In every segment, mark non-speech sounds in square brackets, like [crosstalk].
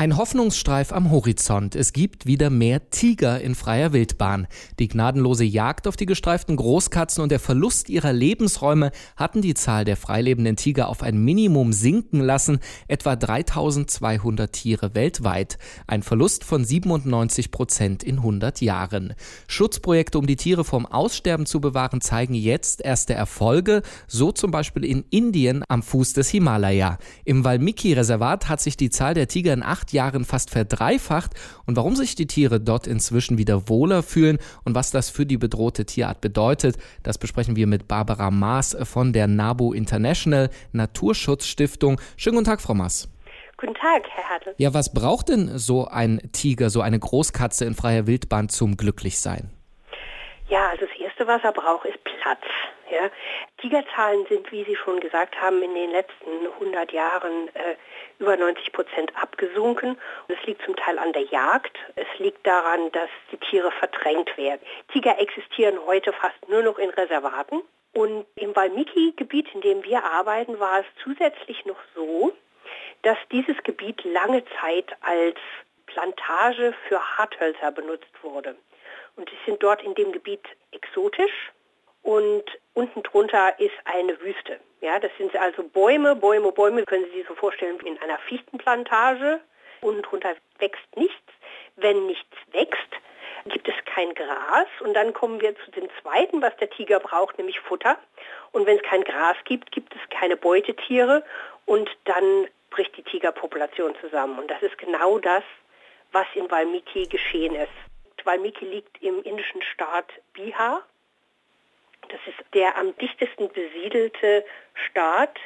Ein Hoffnungsstreif am Horizont. Es gibt wieder mehr Tiger in freier Wildbahn. Die gnadenlose Jagd auf die gestreiften Großkatzen und der Verlust ihrer Lebensräume hatten die Zahl der freilebenden Tiger auf ein Minimum sinken lassen, etwa 3200 Tiere weltweit. Ein Verlust von 97 Prozent in 100 Jahren. Schutzprojekte, um die Tiere vom Aussterben zu bewahren, zeigen jetzt erste Erfolge, so zum Beispiel in Indien am Fuß des Himalaya. Im Valmiki-Reservat hat sich die Zahl der Tiger in acht acht Jahren fast verdreifacht und warum sich die Tiere dort inzwischen wieder wohler fühlen und was das für die bedrohte Tierart bedeutet, das besprechen wir mit Barbara Maas von der NABU International Naturschutzstiftung. Schönen guten Tag, Frau Maas. Guten Tag, Herr Hartl. Ja, was braucht denn so ein Tiger, so eine Großkatze in freier Wildbahn zum Glücklichsein? Erste, was er braucht, ist Platz. Ja. Tigerzahlen sind, wie Sie schon gesagt haben, in den letzten 100 Jahren äh, über 90 Prozent abgesunken. Es liegt zum Teil an der Jagd. Es liegt daran, dass die Tiere verdrängt werden. Tiger existieren heute fast nur noch in Reservaten. Und im Valmiki-Gebiet, in dem wir arbeiten, war es zusätzlich noch so, dass dieses Gebiet lange Zeit als Plantage für Harthölzer benutzt wurde. Und sie sind dort in dem Gebiet exotisch und unten drunter ist eine Wüste. Ja, das sind also Bäume, Bäume, Bäume, können Sie sich so vorstellen wie in einer Fichtenplantage. Unten drunter wächst nichts. Wenn nichts wächst, gibt es kein Gras. Und dann kommen wir zu dem zweiten, was der Tiger braucht, nämlich Futter. Und wenn es kein Gras gibt, gibt es keine Beutetiere. Und dann bricht die Tigerpopulation zusammen. Und das ist genau das, was in Valmiki geschehen ist. Valmiki liegt im indischen Staat Bihar. Das ist der am dichtesten besiedelte Staat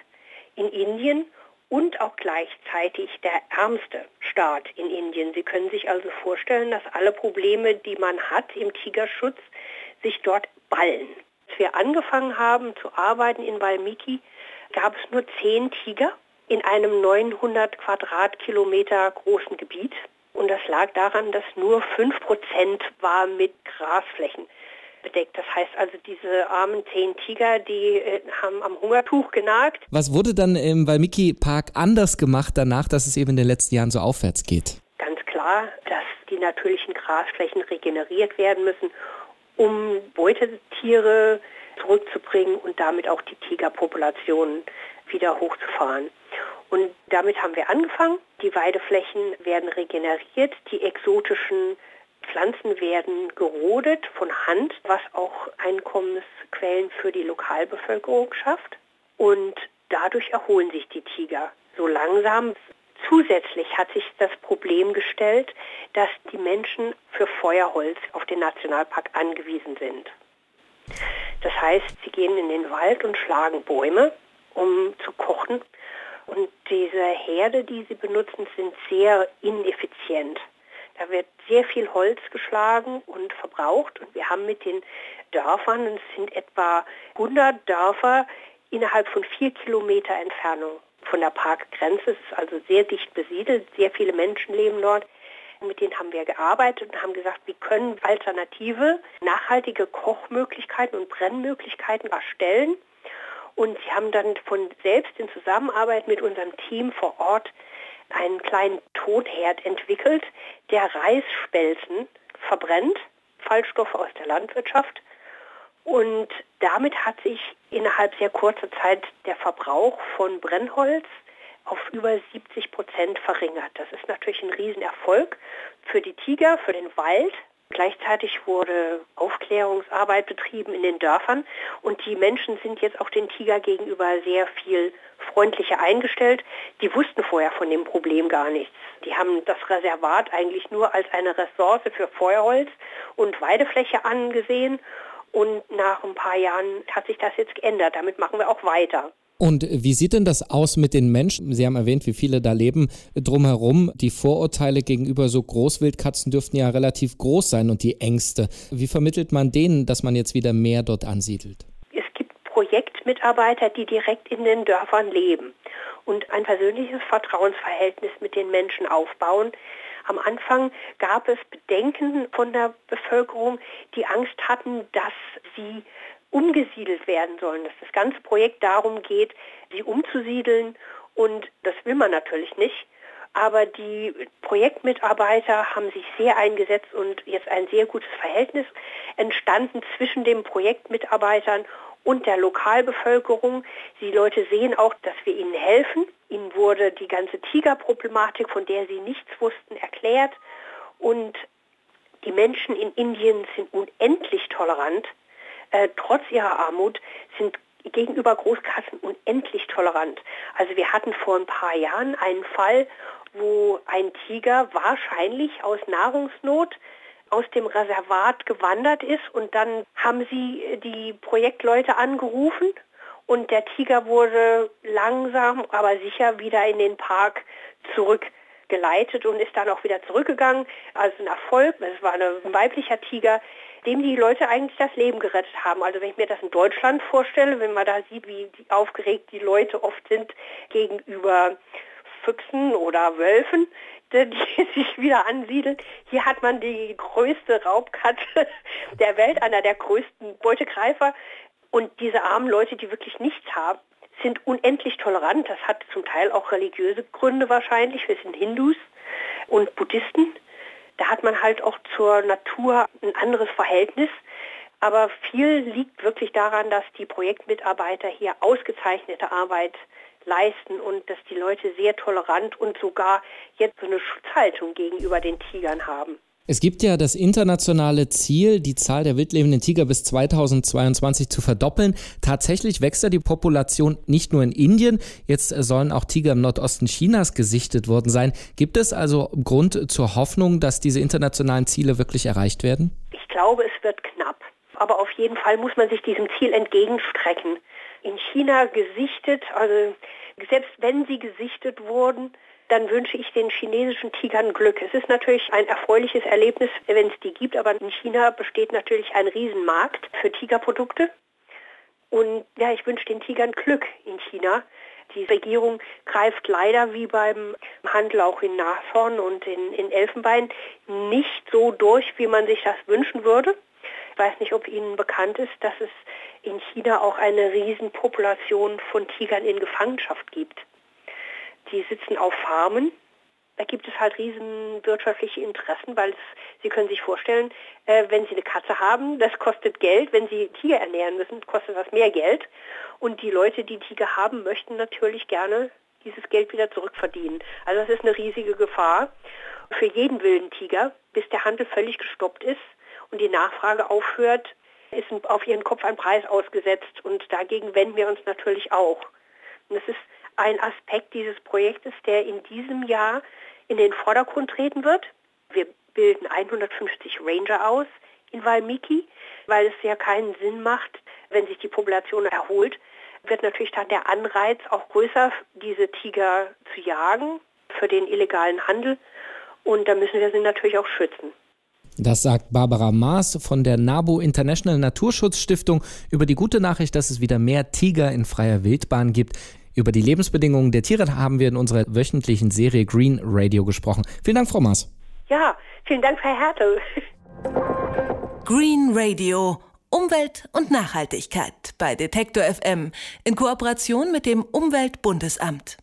in Indien und auch gleichzeitig der ärmste Staat in Indien. Sie können sich also vorstellen, dass alle Probleme, die man hat im Tigerschutz, sich dort ballen. Als wir angefangen haben zu arbeiten in Valmiki, gab es nur zehn Tiger in einem 900 Quadratkilometer großen Gebiet. Und das lag daran, dass nur 5% war mit Grasflächen bedeckt. Das heißt also, diese armen zehn Tiger, die äh, haben am Hungertuch genagt. Was wurde dann im Valmiki Park anders gemacht danach, dass es eben in den letzten Jahren so aufwärts geht? Ganz klar, dass die natürlichen Grasflächen regeneriert werden müssen, um Beutetiere zurückzubringen und damit auch die Tigerpopulationen wieder hochzufahren. Und damit haben wir angefangen. Die Weideflächen werden regeneriert, die exotischen Pflanzen werden gerodet von Hand, was auch Einkommensquellen für die Lokalbevölkerung schafft. Und dadurch erholen sich die Tiger so langsam. Zusätzlich hat sich das Problem gestellt, dass die Menschen für Feuerholz auf den Nationalpark angewiesen sind. Das heißt, sie gehen in den Wald und schlagen Bäume, um zu kochen. Und diese Herde, die sie benutzen, sind sehr ineffizient. Da wird sehr viel Holz geschlagen und verbraucht und wir haben mit den Dörfern, es sind etwa 100 Dörfer innerhalb von vier Kilometer Entfernung von der Parkgrenze. Es ist also sehr dicht besiedelt, sehr viele Menschen leben dort. Mit denen haben wir gearbeitet und haben gesagt, wie können alternative, nachhaltige Kochmöglichkeiten und Brennmöglichkeiten erstellen. Und sie haben dann von selbst in Zusammenarbeit mit unserem Team vor Ort einen kleinen Totherd entwickelt, der Reisspelzen verbrennt, Fallstoffe aus der Landwirtschaft. Und damit hat sich innerhalb sehr kurzer Zeit der Verbrauch von Brennholz auf über 70 Prozent verringert. Das ist natürlich ein Riesenerfolg für die Tiger, für den Wald, Gleichzeitig wurde Aufklärungsarbeit betrieben in den Dörfern und die Menschen sind jetzt auch den Tiger gegenüber sehr viel freundlicher eingestellt. Die wussten vorher von dem Problem gar nichts. Die haben das Reservat eigentlich nur als eine Ressource für Feuerholz und Weidefläche angesehen und nach ein paar Jahren hat sich das jetzt geändert. Damit machen wir auch weiter. Und wie sieht denn das aus mit den Menschen? Sie haben erwähnt, wie viele da leben drumherum. Die Vorurteile gegenüber so Großwildkatzen dürften ja relativ groß sein und die Ängste. Wie vermittelt man denen, dass man jetzt wieder mehr dort ansiedelt? Es gibt Projektmitarbeiter, die direkt in den Dörfern leben und ein persönliches Vertrauensverhältnis mit den Menschen aufbauen. Am Anfang gab es Bedenken von der Bevölkerung, die Angst hatten, dass sie umgesiedelt werden sollen, dass das ganze Projekt darum geht, sie umzusiedeln und das will man natürlich nicht. Aber die Projektmitarbeiter haben sich sehr eingesetzt und jetzt ein sehr gutes Verhältnis entstanden zwischen den Projektmitarbeitern und der Lokalbevölkerung. Die Leute sehen auch, dass wir ihnen helfen. Ihnen wurde die ganze Tigerproblematik, von der sie nichts wussten, erklärt. Und die Menschen in Indien sind unendlich tolerant. Äh, trotz ihrer Armut sind gegenüber Großkassen unendlich tolerant. Also wir hatten vor ein paar Jahren einen Fall, wo ein Tiger wahrscheinlich aus Nahrungsnot aus dem Reservat gewandert ist und dann haben sie die Projektleute angerufen und der Tiger wurde langsam, aber sicher wieder in den Park zurückgeleitet und ist dann auch wieder zurückgegangen. Also ein Erfolg, es war ein weiblicher Tiger, dem die Leute eigentlich das Leben gerettet haben. Also wenn ich mir das in Deutschland vorstelle, wenn man da sieht, wie aufgeregt die Leute oft sind gegenüber Füchsen oder Wölfen, die [laughs] sich wieder ansiedeln. Hier hat man die größte Raubkatze [laughs] der Welt, einer der größten Beutegreifer. Und diese armen Leute, die wirklich nichts haben, sind unendlich tolerant. Das hat zum Teil auch religiöse Gründe wahrscheinlich. Wir sind Hindus und Buddhisten. Da hat man halt auch zur Natur ein anderes Verhältnis. Aber viel liegt wirklich daran, dass die Projektmitarbeiter hier ausgezeichnete Arbeit leisten und dass die Leute sehr tolerant und sogar jetzt so eine Schutzhaltung gegenüber den Tigern haben. Es gibt ja das internationale Ziel, die Zahl der wildlebenden Tiger bis 2022 zu verdoppeln. Tatsächlich wächst ja die Population nicht nur in Indien, jetzt sollen auch Tiger im Nordosten Chinas gesichtet worden sein. Gibt es also Grund zur Hoffnung, dass diese internationalen Ziele wirklich erreicht werden? Ich glaube, es wird knapp. Aber auf jeden Fall muss man sich diesem Ziel entgegenstrecken. In China gesichtet, also selbst wenn sie gesichtet wurden, dann wünsche ich den chinesischen Tigern Glück. Es ist natürlich ein erfreuliches Erlebnis, wenn es die gibt, aber in China besteht natürlich ein Riesenmarkt für Tigerprodukte. Und ja, ich wünsche den Tigern Glück in China. Die Regierung greift leider wie beim Handel auch in Nashorn und in, in Elfenbein nicht so durch, wie man sich das wünschen würde. Ich weiß nicht, ob Ihnen bekannt ist, dass es in China auch eine Riesenpopulation von Tigern in Gefangenschaft gibt die sitzen auf Farmen. Da gibt es halt riesen wirtschaftliche Interessen, weil es, Sie können sich vorstellen, äh, wenn Sie eine Katze haben, das kostet Geld. Wenn Sie Tiger ernähren müssen, kostet das mehr Geld. Und die Leute, die Tiger haben, möchten natürlich gerne dieses Geld wieder zurückverdienen. Also das ist eine riesige Gefahr für jeden wilden Tiger, bis der Handel völlig gestoppt ist und die Nachfrage aufhört, ist auf ihren Kopf ein Preis ausgesetzt und dagegen wenden wir uns natürlich auch. Und es ist ein Aspekt dieses Projektes, der in diesem Jahr in den Vordergrund treten wird. Wir bilden 150 Ranger aus in Valmiki, weil es ja keinen Sinn macht, wenn sich die Population erholt, wird natürlich dann der Anreiz auch größer, diese Tiger zu jagen für den illegalen Handel. Und da müssen wir sie natürlich auch schützen. Das sagt Barbara Maas von der NABU International Naturschutzstiftung über die gute Nachricht, dass es wieder mehr Tiger in freier Wildbahn gibt. Über die Lebensbedingungen der Tiere haben wir in unserer wöchentlichen Serie Green Radio gesprochen. Vielen Dank, Frau Maas. Ja, vielen Dank, Herr Hertel. Green Radio. Umwelt und Nachhaltigkeit bei Detektor FM in Kooperation mit dem Umweltbundesamt.